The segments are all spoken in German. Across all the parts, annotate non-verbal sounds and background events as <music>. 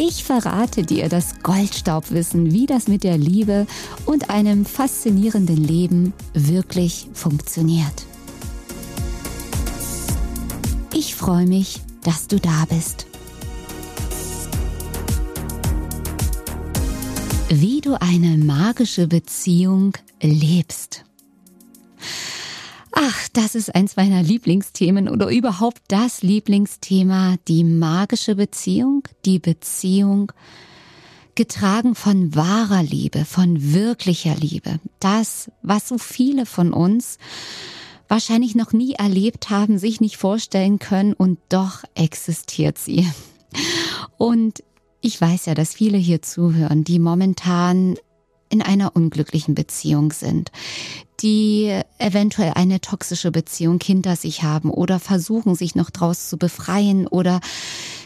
Ich verrate dir das Goldstaubwissen, wie das mit der Liebe und einem faszinierenden Leben wirklich funktioniert. Ich freue mich, dass du da bist. Wie du eine magische Beziehung lebst. Ach, das ist eins meiner Lieblingsthemen oder überhaupt das Lieblingsthema, die magische Beziehung, die Beziehung getragen von wahrer Liebe, von wirklicher Liebe. Das, was so viele von uns wahrscheinlich noch nie erlebt haben, sich nicht vorstellen können und doch existiert sie. Und ich weiß ja, dass viele hier zuhören, die momentan in einer unglücklichen Beziehung sind, die eventuell eine toxische Beziehung hinter sich haben oder versuchen, sich noch draus zu befreien. Oder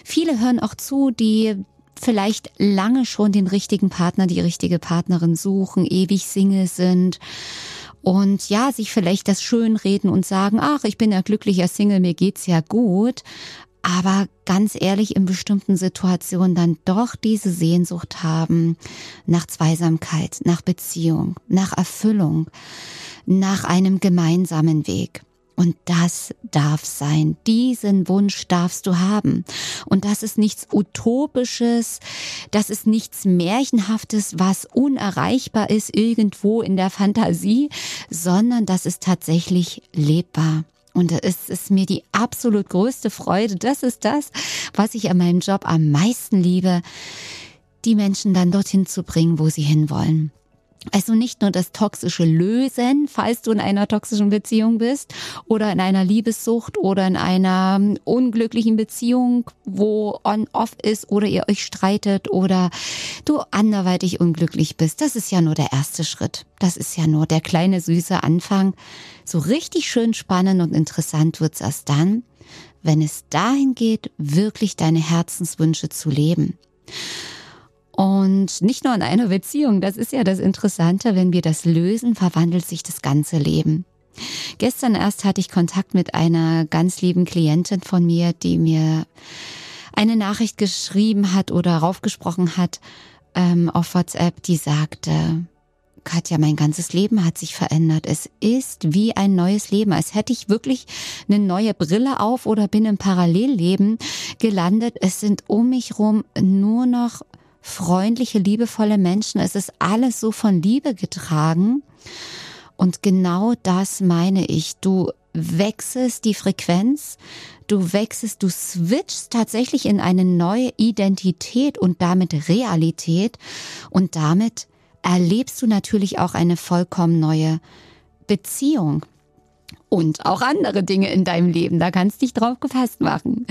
viele hören auch zu, die vielleicht lange schon den richtigen Partner, die richtige Partnerin suchen, ewig Single sind. Und ja, sich vielleicht das schön reden und sagen, ach, ich bin ja glücklicher Single, mir geht's ja gut, aber ganz ehrlich in bestimmten Situationen dann doch diese Sehnsucht haben nach Zweisamkeit, nach Beziehung, nach Erfüllung, nach einem gemeinsamen Weg. Und das darf sein. Diesen Wunsch darfst du haben. Und das ist nichts Utopisches, das ist nichts Märchenhaftes, was unerreichbar ist irgendwo in der Fantasie, sondern das ist tatsächlich lebbar. Und es ist mir die absolut größte Freude. Das ist das, was ich an meinem Job am meisten liebe, die Menschen dann dorthin zu bringen, wo sie hinwollen. Also nicht nur das toxische Lösen, falls du in einer toxischen Beziehung bist oder in einer Liebessucht oder in einer unglücklichen Beziehung, wo on-off ist oder ihr euch streitet oder du anderweitig unglücklich bist. Das ist ja nur der erste Schritt. Das ist ja nur der kleine süße Anfang. So richtig schön spannend und interessant wird's erst dann, wenn es dahin geht, wirklich deine Herzenswünsche zu leben. Und nicht nur in einer Beziehung, das ist ja das Interessante, wenn wir das lösen, verwandelt sich das ganze Leben. Gestern erst hatte ich Kontakt mit einer ganz lieben Klientin von mir, die mir eine Nachricht geschrieben hat oder raufgesprochen hat ähm, auf WhatsApp, die sagte, Katja, mein ganzes Leben hat sich verändert. Es ist wie ein neues Leben, als hätte ich wirklich eine neue Brille auf oder bin im Parallelleben gelandet. Es sind um mich rum nur noch freundliche, liebevolle Menschen. Es ist alles so von Liebe getragen. Und genau das meine ich. Du wechselst die Frequenz, du wechselst, du switchst tatsächlich in eine neue Identität und damit Realität und damit erlebst du natürlich auch eine vollkommen neue Beziehung und auch andere Dinge in deinem Leben. Da kannst du dich drauf gefasst machen.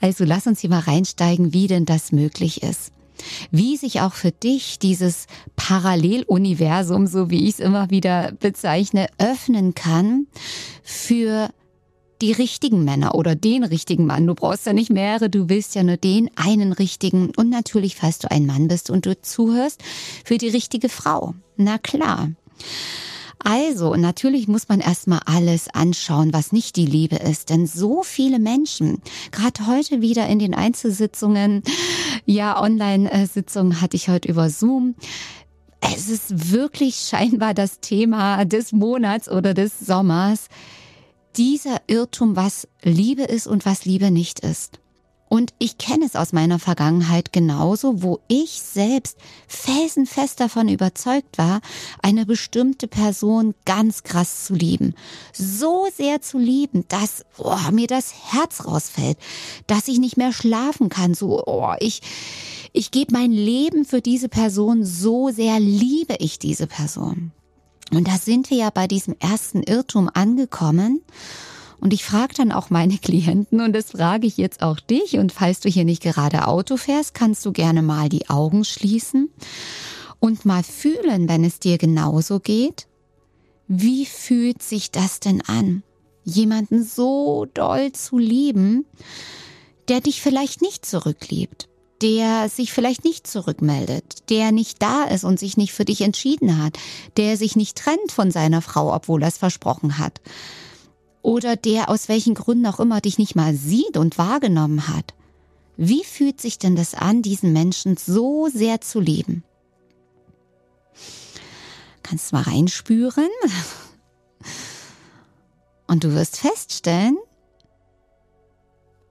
Also lass uns hier mal reinsteigen, wie denn das möglich ist wie sich auch für dich dieses Paralleluniversum, so wie ich es immer wieder bezeichne, öffnen kann für die richtigen Männer oder den richtigen Mann. Du brauchst ja nicht mehrere, du willst ja nur den einen richtigen. Und natürlich, falls du ein Mann bist und du zuhörst, für die richtige Frau. Na klar. Also, natürlich muss man erstmal alles anschauen, was nicht die Liebe ist. Denn so viele Menschen, gerade heute wieder in den Einzelsitzungen, ja, Online-Sitzungen hatte ich heute über Zoom. Es ist wirklich scheinbar das Thema des Monats oder des Sommers. Dieser Irrtum, was Liebe ist und was Liebe nicht ist. Und ich kenne es aus meiner Vergangenheit genauso, wo ich selbst felsenfest davon überzeugt war, eine bestimmte Person ganz krass zu lieben. So sehr zu lieben, dass oh, mir das Herz rausfällt, dass ich nicht mehr schlafen kann. So, oh, ich, ich gebe mein Leben für diese Person, so sehr liebe ich diese Person. Und da sind wir ja bei diesem ersten Irrtum angekommen. Und ich frage dann auch meine Klienten und das frage ich jetzt auch dich. Und falls du hier nicht gerade Auto fährst, kannst du gerne mal die Augen schließen und mal fühlen, wenn es dir genauso geht. Wie fühlt sich das denn an, jemanden so doll zu lieben, der dich vielleicht nicht zurückliebt, der sich vielleicht nicht zurückmeldet, der nicht da ist und sich nicht für dich entschieden hat, der sich nicht trennt von seiner Frau, obwohl er es versprochen hat, oder der aus welchen Gründen auch immer dich nicht mal sieht und wahrgenommen hat. Wie fühlt sich denn das an, diesen Menschen so sehr zu lieben? Kannst du mal reinspüren? Und du wirst feststellen,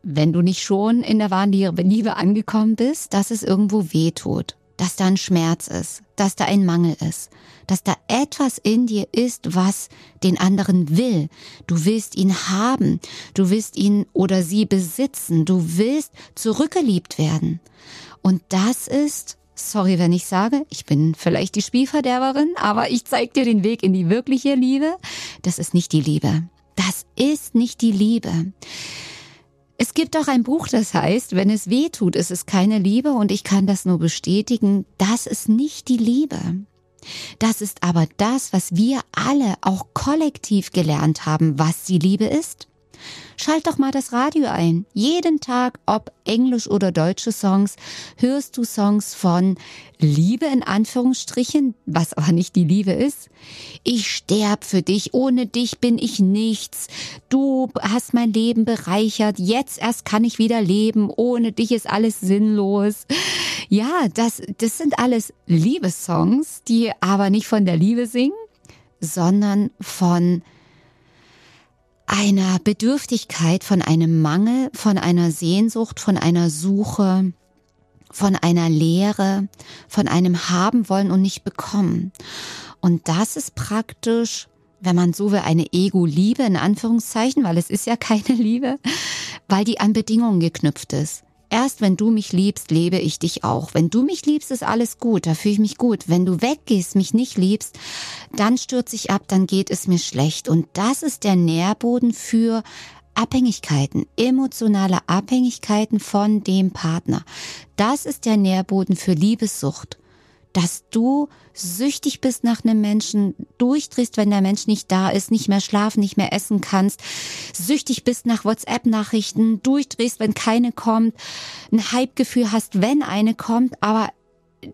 wenn du nicht schon in der wahren Liebe angekommen bist, dass es irgendwo weh tut, dass da ein Schmerz ist, dass da ein Mangel ist, dass da etwas in dir ist, was den anderen will. Du willst ihn haben, du willst ihn oder sie besitzen, du willst zurückgeliebt werden. Und das ist, sorry, wenn ich sage, ich bin vielleicht die Spielverderberin, aber ich zeig dir den Weg in die wirkliche Liebe. Das ist nicht die Liebe. Das ist nicht die Liebe. Es gibt auch ein Buch, das heißt, wenn es weh tut, ist es keine Liebe und ich kann das nur bestätigen, das ist nicht die Liebe. Das ist aber das, was wir alle auch kollektiv gelernt haben, was die Liebe ist. Schalt doch mal das Radio ein. Jeden Tag, ob Englisch oder deutsche Songs, hörst du Songs von Liebe in Anführungsstrichen, was aber nicht die Liebe ist. Ich sterb für dich, ohne dich bin ich nichts. Du hast mein Leben bereichert, jetzt erst kann ich wieder leben, ohne dich ist alles sinnlos. Ja, das, das sind alles Liebessongs, die aber nicht von der Liebe singen, sondern von einer Bedürftigkeit, von einem Mangel, von einer Sehnsucht, von einer Suche, von einer Leere, von einem haben wollen und nicht bekommen. Und das ist praktisch, wenn man so will, eine Ego-Liebe in Anführungszeichen, weil es ist ja keine Liebe, weil die an Bedingungen geknüpft ist. Erst wenn du mich liebst, lebe ich dich auch. Wenn du mich liebst, ist alles gut, da fühle ich mich gut. Wenn du weggehst, mich nicht liebst, dann stürze ich ab, dann geht es mir schlecht. Und das ist der Nährboden für Abhängigkeiten, emotionale Abhängigkeiten von dem Partner. Das ist der Nährboden für Liebessucht dass du süchtig bist nach einem Menschen, durchdrehst, wenn der Mensch nicht da ist, nicht mehr schlafen, nicht mehr essen kannst, süchtig bist nach WhatsApp-Nachrichten, durchdrehst, wenn keine kommt, ein Hypegefühl hast, wenn eine kommt, aber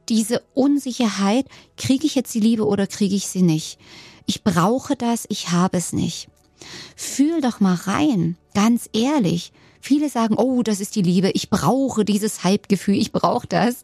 diese Unsicherheit, kriege ich jetzt die Liebe oder kriege ich sie nicht? Ich brauche das, ich habe es nicht. Fühl doch mal rein, ganz ehrlich. Viele sagen, oh, das ist die Liebe, ich brauche dieses Hypegefühl, ich brauche das.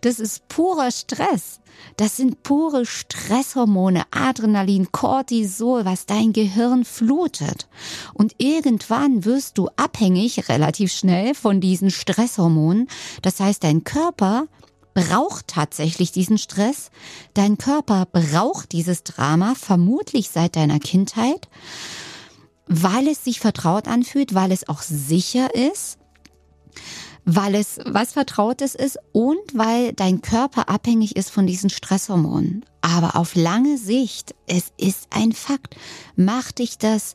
Das ist purer Stress. Das sind pure Stresshormone, Adrenalin, Cortisol, was dein Gehirn flutet. Und irgendwann wirst du abhängig, relativ schnell, von diesen Stresshormonen. Das heißt, dein Körper braucht tatsächlich diesen Stress. Dein Körper braucht dieses Drama, vermutlich seit deiner Kindheit weil es sich vertraut anfühlt, weil es auch sicher ist, weil es was Vertrautes ist und weil dein Körper abhängig ist von diesen Stresshormonen. Aber auf lange Sicht, es ist ein Fakt, macht dich das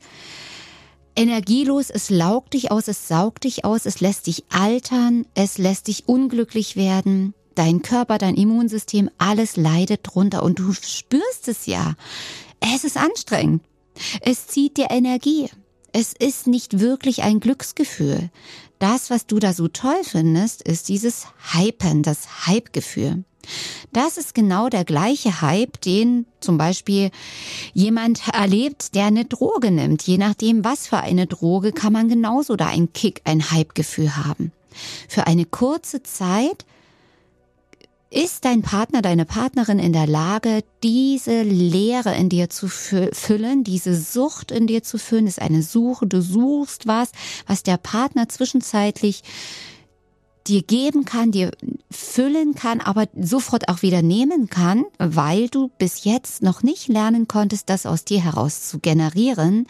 energielos, es laugt dich aus, es saugt dich aus, es lässt dich altern, es lässt dich unglücklich werden. Dein Körper, dein Immunsystem, alles leidet drunter und du spürst es ja. Es ist anstrengend. Es zieht dir Energie. Es ist nicht wirklich ein Glücksgefühl. Das, was du da so toll findest, ist dieses Hypen, das Hypegefühl. Das ist genau der gleiche Hype, den zum Beispiel jemand erlebt, der eine Droge nimmt. Je nachdem, was für eine Droge, kann man genauso da einen Kick, ein Hypegefühl haben. Für eine kurze Zeit ist dein Partner, deine Partnerin in der Lage, diese Leere in dir zu füllen, diese Sucht in dir zu füllen? ist eine Suche. Du suchst was, was der Partner zwischenzeitlich dir geben kann, dir füllen kann, aber sofort auch wieder nehmen kann, weil du bis jetzt noch nicht lernen konntest, das aus dir heraus zu generieren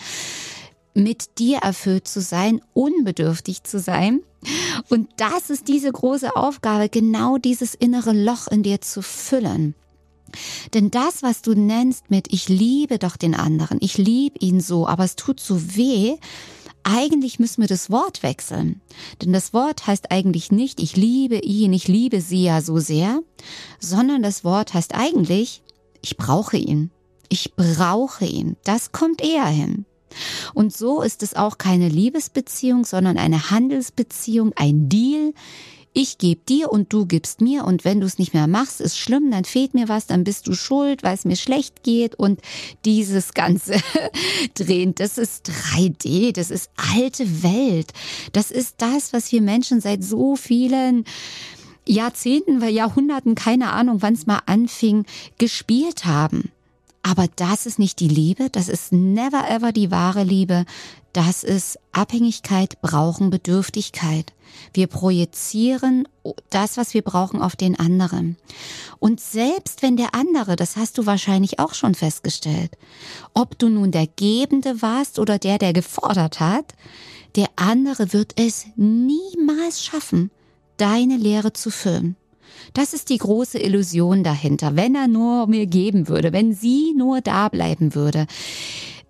mit dir erfüllt zu sein, unbedürftig zu sein. Und das ist diese große Aufgabe, genau dieses innere Loch in dir zu füllen. Denn das, was du nennst mit ich liebe doch den anderen, ich liebe ihn so, aber es tut so weh, eigentlich müssen wir das Wort wechseln. Denn das Wort heißt eigentlich nicht, ich liebe ihn, ich liebe sie ja so sehr, sondern das Wort heißt eigentlich, ich brauche ihn. Ich brauche ihn. Das kommt eher hin. Und so ist es auch keine Liebesbeziehung, sondern eine Handelsbeziehung, ein Deal. Ich gebe dir und du gibst mir und wenn du es nicht mehr machst, ist schlimm, dann fehlt mir was, dann bist du schuld, weil es mir schlecht geht und dieses ganze <laughs> drehen, das ist 3D, das ist alte Welt. Das ist das, was wir Menschen seit so vielen Jahrzehnten, Jahrhunderten, keine Ahnung, wann es mal anfing, gespielt haben. Aber das ist nicht die Liebe, das ist never ever die wahre Liebe. Das ist Abhängigkeit, Brauchen, Bedürftigkeit. Wir projizieren das, was wir brauchen, auf den anderen. Und selbst wenn der andere, das hast du wahrscheinlich auch schon festgestellt, ob du nun der Gebende warst oder der, der gefordert hat, der andere wird es niemals schaffen, deine Lehre zu füllen. Das ist die große Illusion dahinter. Wenn er nur mir geben würde, wenn sie nur da bleiben würde.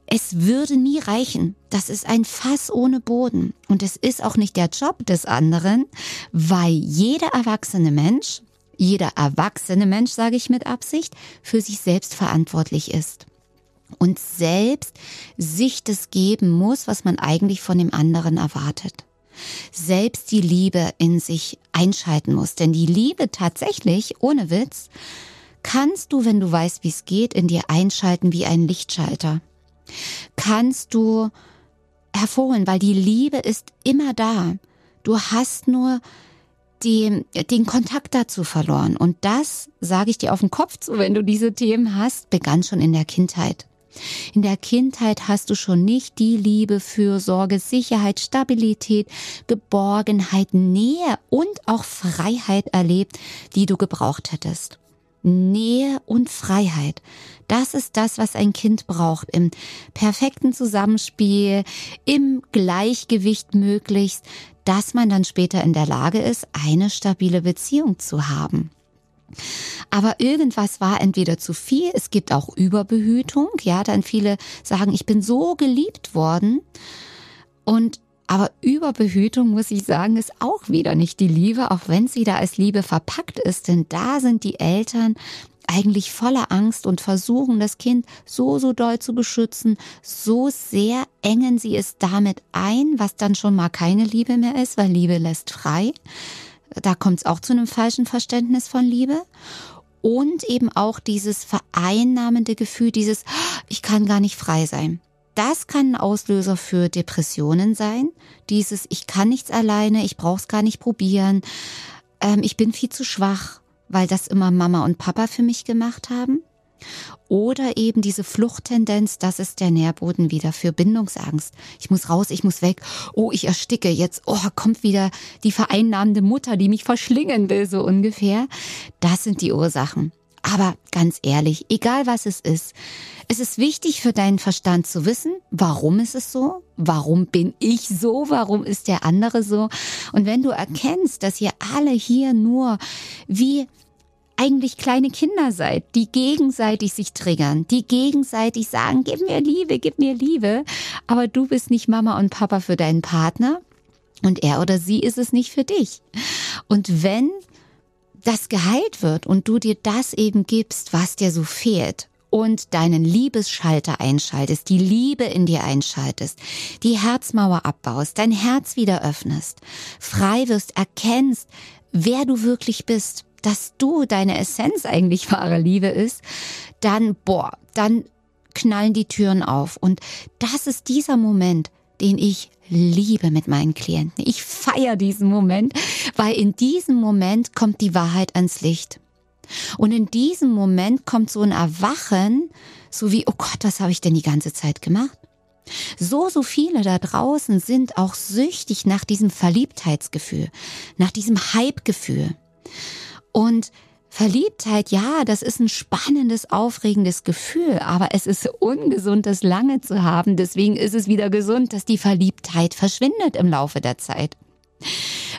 Es würde nie reichen. Das ist ein Fass ohne Boden. Und es ist auch nicht der Job des anderen, weil jeder erwachsene Mensch, jeder erwachsene Mensch, sage ich mit Absicht, für sich selbst verantwortlich ist. Und selbst sich das geben muss, was man eigentlich von dem anderen erwartet selbst die Liebe in sich einschalten muss. Denn die Liebe tatsächlich, ohne Witz, kannst du, wenn du weißt, wie es geht, in dir einschalten wie ein Lichtschalter. Kannst du hervorholen, weil die Liebe ist immer da. Du hast nur die, den Kontakt dazu verloren. Und das, sage ich dir auf den Kopf zu, wenn du diese Themen hast, begann schon in der Kindheit. In der Kindheit hast du schon nicht die Liebe, Fürsorge, Sicherheit, Stabilität, Geborgenheit, Nähe und auch Freiheit erlebt, die du gebraucht hättest. Nähe und Freiheit. Das ist das, was ein Kind braucht. Im perfekten Zusammenspiel, im Gleichgewicht möglichst, dass man dann später in der Lage ist, eine stabile Beziehung zu haben. Aber irgendwas war entweder zu viel, es gibt auch Überbehütung, ja, dann viele sagen, ich bin so geliebt worden und aber Überbehütung, muss ich sagen, ist auch wieder nicht die Liebe, auch wenn sie da als Liebe verpackt ist, denn da sind die Eltern eigentlich voller Angst und versuchen das Kind so, so doll zu beschützen, so sehr engen sie es damit ein, was dann schon mal keine Liebe mehr ist, weil Liebe lässt frei. Da kommt es auch zu einem falschen Verständnis von Liebe. Und eben auch dieses vereinnahmende Gefühl, dieses, ich kann gar nicht frei sein. Das kann ein Auslöser für Depressionen sein. Dieses, ich kann nichts alleine, ich brauche es gar nicht probieren, ähm, ich bin viel zu schwach, weil das immer Mama und Papa für mich gemacht haben. Oder eben diese Fluchttendenz, das ist der Nährboden wieder für Bindungsangst. Ich muss raus, ich muss weg. Oh, ich ersticke jetzt. Oh, kommt wieder die vereinnahmende Mutter, die mich verschlingen will, so ungefähr. Das sind die Ursachen. Aber ganz ehrlich, egal was es ist, es ist wichtig für deinen Verstand zu wissen, warum ist es so? Warum bin ich so? Warum ist der andere so? Und wenn du erkennst, dass ihr alle hier nur wie eigentlich kleine Kinder seid, die gegenseitig sich triggern, die gegenseitig sagen, gib mir Liebe, gib mir Liebe, aber du bist nicht Mama und Papa für deinen Partner und er oder sie ist es nicht für dich. Und wenn das geheilt wird und du dir das eben gibst, was dir so fehlt, und deinen Liebesschalter einschaltest, die Liebe in dir einschaltest, die Herzmauer abbaust, dein Herz wieder öffnest, frei wirst, erkennst, wer du wirklich bist, dass du deine Essenz eigentlich <laughs> wahre Liebe ist, dann, boah, dann knallen die Türen auf. Und das ist dieser Moment, den ich liebe mit meinen Klienten. Ich feiere diesen Moment, weil in diesem Moment kommt die Wahrheit ans Licht. Und in diesem Moment kommt so ein Erwachen, so wie, oh Gott, was habe ich denn die ganze Zeit gemacht? So, so viele da draußen sind auch süchtig nach diesem Verliebtheitsgefühl, nach diesem Hypegefühl. Und Verliebtheit, ja, das ist ein spannendes, aufregendes Gefühl, aber es ist ungesund, das lange zu haben. Deswegen ist es wieder gesund, dass die Verliebtheit verschwindet im Laufe der Zeit.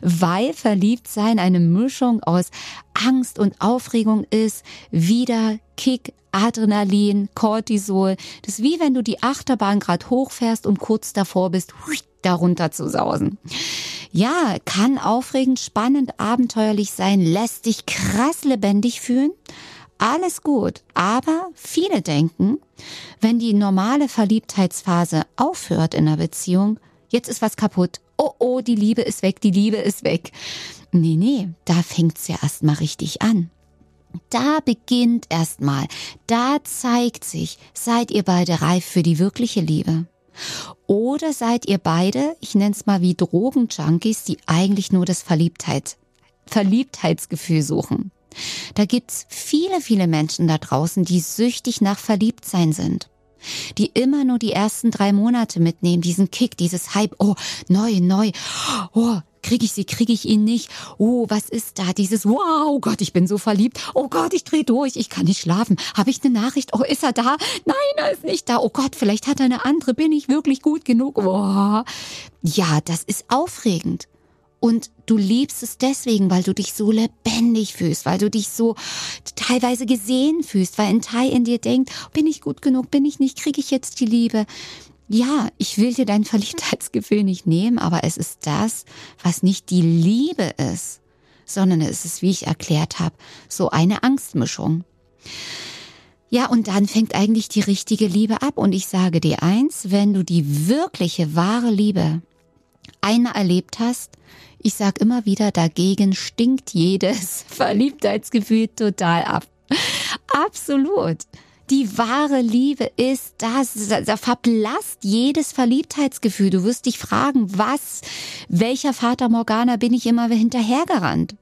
Weil Verliebtsein eine Mischung aus Angst und Aufregung ist, wieder Kick, Adrenalin, Cortisol. Das ist wie wenn du die Achterbahn gerade hochfährst und kurz davor bist, darunter zu sausen. Ja, kann aufregend, spannend, abenteuerlich sein, lässt dich krass lebendig fühlen. Alles gut, aber viele denken, wenn die normale Verliebtheitsphase aufhört in einer Beziehung, jetzt ist was kaputt. Oh, oh, die Liebe ist weg, die Liebe ist weg. Nee, nee, da fängt's ja erstmal richtig an. Da beginnt erstmal, da zeigt sich, seid ihr beide reif für die wirkliche Liebe. Oder seid ihr beide, ich nenne es mal wie Drogenjunkies, die eigentlich nur das Verliebtheit, Verliebtheitsgefühl suchen. Da gibt's viele, viele Menschen da draußen, die süchtig nach Verliebtsein sind. Die immer nur die ersten drei Monate mitnehmen, diesen Kick, dieses Hype, oh, neu, neu, oh, kriege ich sie, kriege ich ihn nicht, oh, was ist da, dieses, wow, Gott, ich bin so verliebt, oh Gott, ich drehe durch, ich kann nicht schlafen, habe ich eine Nachricht, oh, ist er da? Nein, er ist nicht da, oh Gott, vielleicht hat er eine andere, bin ich wirklich gut genug? Oh. Ja, das ist aufregend. Und du liebst es deswegen, weil du dich so lebendig fühlst, weil du dich so teilweise gesehen fühlst, weil ein Teil in dir denkt, bin ich gut genug, bin ich nicht, kriege ich jetzt die Liebe. Ja, ich will dir dein Verliebtheitsgefühl nicht nehmen, aber es ist das, was nicht die Liebe ist, sondern es ist, wie ich erklärt habe, so eine Angstmischung. Ja, und dann fängt eigentlich die richtige Liebe ab. Und ich sage dir eins, wenn du die wirkliche, wahre Liebe einmal erlebt hast, ich sag immer wieder, dagegen stinkt jedes <laughs> Verliebtheitsgefühl total ab. Absolut. Die wahre Liebe ist das, da verblasst jedes Verliebtheitsgefühl. Du wirst dich fragen, was, welcher Vater Morgana bin ich immer hinterhergerannt?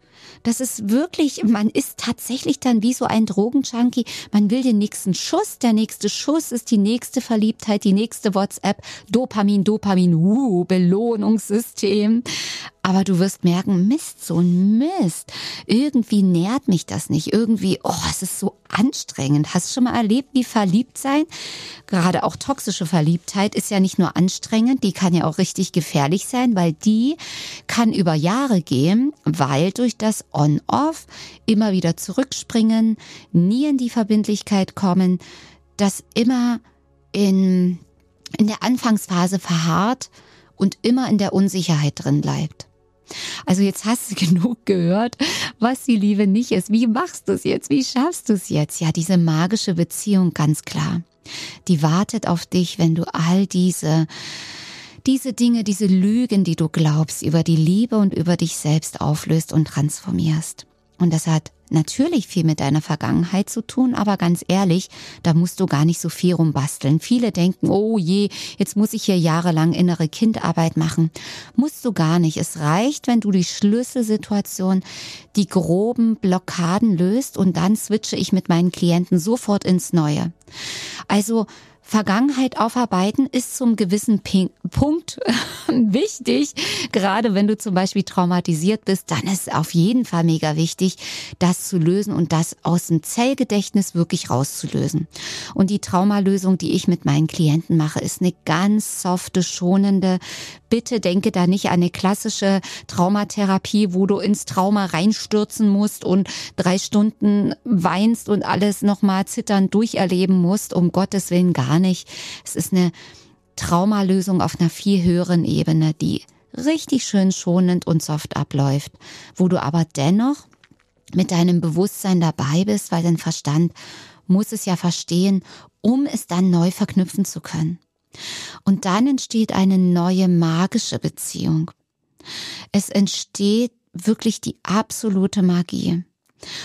Das ist wirklich, man ist tatsächlich dann wie so ein Drogenjunkie. Man will den nächsten Schuss. Der nächste Schuss ist die nächste Verliebtheit, die nächste WhatsApp. Dopamin, Dopamin, uh, Belohnungssystem. Aber du wirst merken, Mist, so ein Mist. Irgendwie nährt mich das nicht. Irgendwie, oh, es ist so anstrengend. Hast du schon mal erlebt, wie verliebt sein? Gerade auch toxische Verliebtheit ist ja nicht nur anstrengend, die kann ja auch richtig gefährlich sein, weil die kann über Jahre gehen, weil durch das On-Off immer wieder zurückspringen, nie in die Verbindlichkeit kommen, das immer in, in der Anfangsphase verharrt und immer in der Unsicherheit drin bleibt. Also jetzt hast du <laughs> genug gehört, was die Liebe nicht ist. Wie machst du es jetzt? Wie schaffst du es jetzt? Ja, diese magische Beziehung, ganz klar. Die wartet auf dich, wenn du all diese diese Dinge, diese Lügen, die du glaubst, über die Liebe und über dich selbst auflöst und transformierst. Und das hat natürlich viel mit deiner Vergangenheit zu tun, aber ganz ehrlich, da musst du gar nicht so viel rumbasteln. Viele denken, oh je, jetzt muss ich hier jahrelang innere Kindarbeit machen. Musst du gar nicht. Es reicht, wenn du die Schlüsselsituation, die groben Blockaden löst und dann switche ich mit meinen Klienten sofort ins Neue. Also Vergangenheit aufarbeiten ist zum gewissen Punkt <laughs> wichtig. Gerade wenn du zum Beispiel traumatisiert bist, dann ist auf jeden Fall mega wichtig, das zu lösen und das aus dem Zellgedächtnis wirklich rauszulösen. Und die Traumalösung, die ich mit meinen Klienten mache, ist eine ganz softe, schonende, bitte denke da nicht an eine klassische Traumatherapie, wo du ins Trauma reinstürzen musst und drei Stunden weinst und alles nochmal zitternd durcherleben musst. Um Gottes Willen gar nicht. Es ist eine Traumalösung auf einer viel höheren Ebene, die richtig schön schonend und soft abläuft, wo du aber dennoch mit deinem Bewusstsein dabei bist, weil dein Verstand muss es ja verstehen, um es dann neu verknüpfen zu können. Und dann entsteht eine neue magische Beziehung. Es entsteht wirklich die absolute Magie.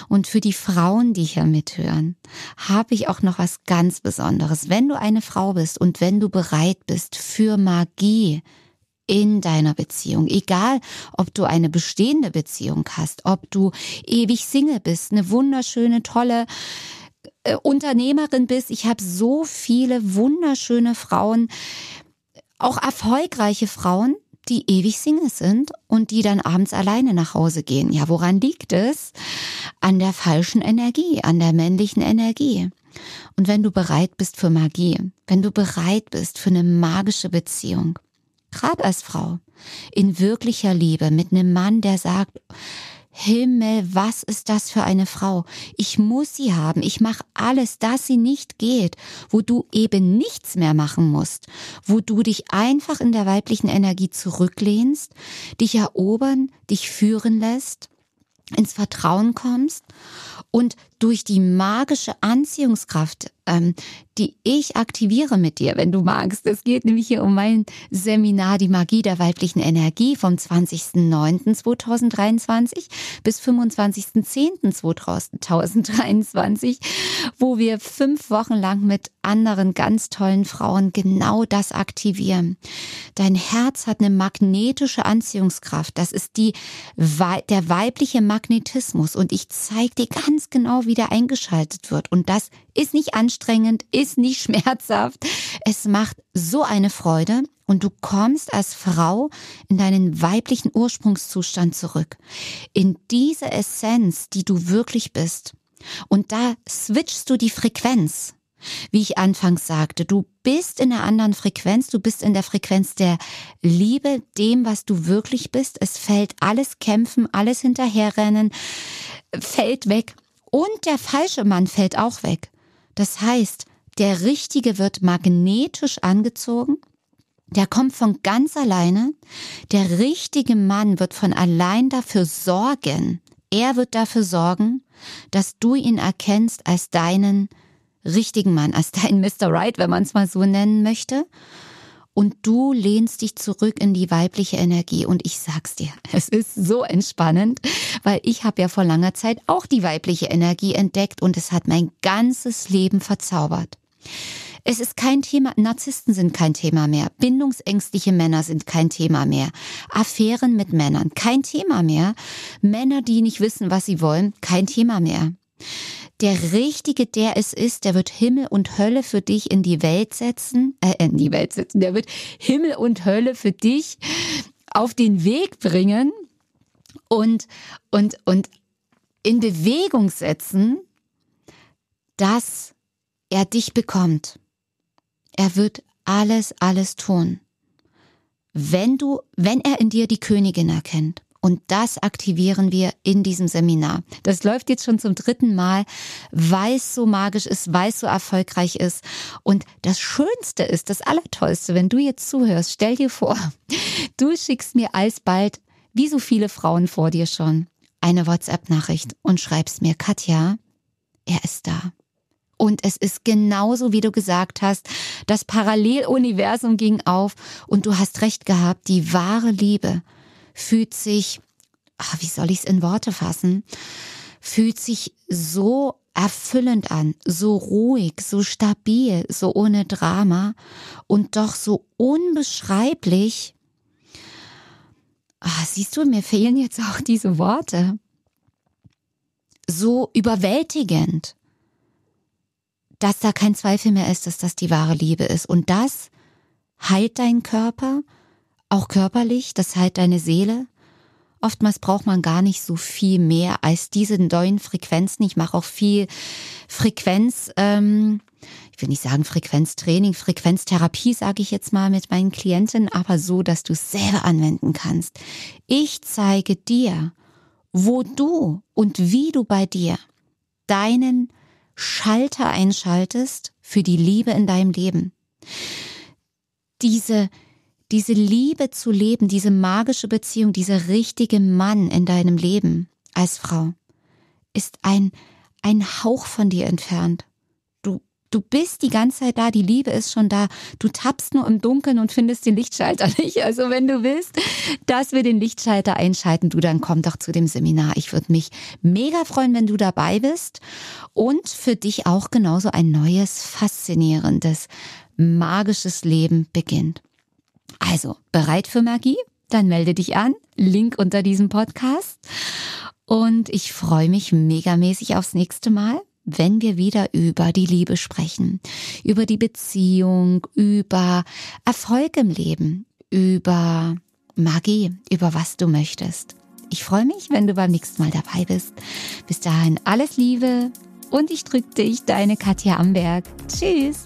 Und für die Frauen, die hier mithören, habe ich auch noch was ganz Besonderes. Wenn du eine Frau bist und wenn du bereit bist für Magie in deiner Beziehung, egal ob du eine bestehende Beziehung hast, ob du ewig Single bist, eine wunderschöne, tolle äh, Unternehmerin bist. Ich habe so viele wunderschöne Frauen, auch erfolgreiche Frauen, die ewig Single sind und die dann abends alleine nach Hause gehen. Ja, woran liegt es? An der falschen Energie, an der männlichen Energie. Und wenn du bereit bist für Magie, wenn du bereit bist für eine magische Beziehung, gerade als Frau, in wirklicher Liebe mit einem Mann, der sagt, Himmel, was ist das für eine Frau? Ich muss sie haben. Ich mache alles, dass sie nicht geht, wo du eben nichts mehr machen musst, wo du dich einfach in der weiblichen Energie zurücklehnst, dich erobern, dich führen lässt, ins Vertrauen kommst und durch die magische Anziehungskraft, ähm, die ich aktiviere mit dir, wenn du magst. Es geht nämlich hier um mein Seminar Die Magie der weiblichen Energie vom 20.09.2023 bis 25.10.2023, wo wir fünf Wochen lang mit anderen ganz tollen Frauen genau das aktivieren. Dein Herz hat eine magnetische Anziehungskraft. Das ist die, der weibliche Magnetismus. Und ich zeige dir ganz genau, wie der eingeschaltet wird. Und das ist nicht anstrengend, ist nicht <laughs> schmerzhaft. Es macht so eine Freude und du kommst als Frau in deinen weiblichen Ursprungszustand zurück. In diese Essenz, die du wirklich bist. Und da switchst du die Frequenz. Wie ich anfangs sagte, du bist in einer anderen Frequenz, du bist in der Frequenz der Liebe, dem, was du wirklich bist. Es fällt alles kämpfen, alles hinterherrennen, fällt weg. Und der falsche Mann fällt auch weg. Das heißt, der Richtige wird magnetisch angezogen, der kommt von ganz alleine, der richtige Mann wird von allein dafür sorgen, er wird dafür sorgen, dass du ihn erkennst als deinen richtigen Mann, als deinen Mr. Right, wenn man es mal so nennen möchte und du lehnst dich zurück in die weibliche Energie. Und ich sag's dir, <laughs> es ist so entspannend, weil ich habe ja vor langer Zeit auch die weibliche Energie entdeckt und es hat mein ganzes Leben verzaubert. Es ist kein Thema, Narzissten sind kein Thema mehr, bindungsängstliche Männer sind kein Thema mehr, Affären mit Männern kein Thema mehr, Männer, die nicht wissen, was sie wollen, kein Thema mehr der Richtige, der es ist, der wird Himmel und Hölle für dich in die Welt setzen, äh, in die Welt setzen, der wird Himmel und Hölle für dich auf den Weg bringen und, und, und in Bewegung setzen, dass er dich bekommt. Er wird alles, alles tun. Wenn du, wenn er in dir die Königin erkennt. Und das aktivieren wir in diesem Seminar. Das läuft jetzt schon zum dritten Mal, weil es so magisch ist, weil es so erfolgreich ist. Und das Schönste ist, das Allertollste, wenn du jetzt zuhörst, stell dir vor, <laughs> du schickst mir alsbald, wie so viele Frauen vor dir schon, eine WhatsApp-Nachricht und schreibst mir, Katja, er ist da. Und es ist genauso, wie du gesagt hast, das Paralleluniversum ging auf und du hast recht gehabt, die wahre Liebe fühlt sich, ach, wie soll ich es in Worte fassen, fühlt sich so erfüllend an, so ruhig, so stabil, so ohne Drama und doch so unbeschreiblich. Ach, siehst du, mir fehlen jetzt auch diese Worte. So überwältigend, dass da kein Zweifel mehr ist, dass das die wahre Liebe ist. Und das heilt deinen Körper, auch körperlich, das heilt deine Seele. Oftmals braucht man gar nicht so viel mehr als diese neuen Frequenzen. Ich mache auch viel Frequenz, ähm, ich will nicht sagen Frequenztraining, Frequenztherapie sage ich jetzt mal mit meinen Klienten, aber so, dass du es selber anwenden kannst. Ich zeige dir, wo du und wie du bei dir deinen Schalter einschaltest für die Liebe in deinem Leben. Diese diese Liebe zu leben, diese magische Beziehung, dieser richtige Mann in deinem Leben als Frau, ist ein, ein Hauch von dir entfernt. Du, du bist die ganze Zeit da, die Liebe ist schon da. Du tappst nur im Dunkeln und findest den Lichtschalter <laughs> nicht. Also wenn du willst, dass wir den Lichtschalter einschalten, du, dann komm doch zu dem Seminar. Ich würde mich mega freuen, wenn du dabei bist und für dich auch genauso ein neues, faszinierendes, magisches Leben beginnt. Also, bereit für Magie? Dann melde dich an. Link unter diesem Podcast. Und ich freue mich megamäßig aufs nächste Mal, wenn wir wieder über die Liebe sprechen, über die Beziehung, über Erfolg im Leben, über Magie, über was du möchtest. Ich freue mich, wenn du beim nächsten Mal dabei bist. Bis dahin alles Liebe und ich drücke dich, deine Katja Amberg. Tschüss.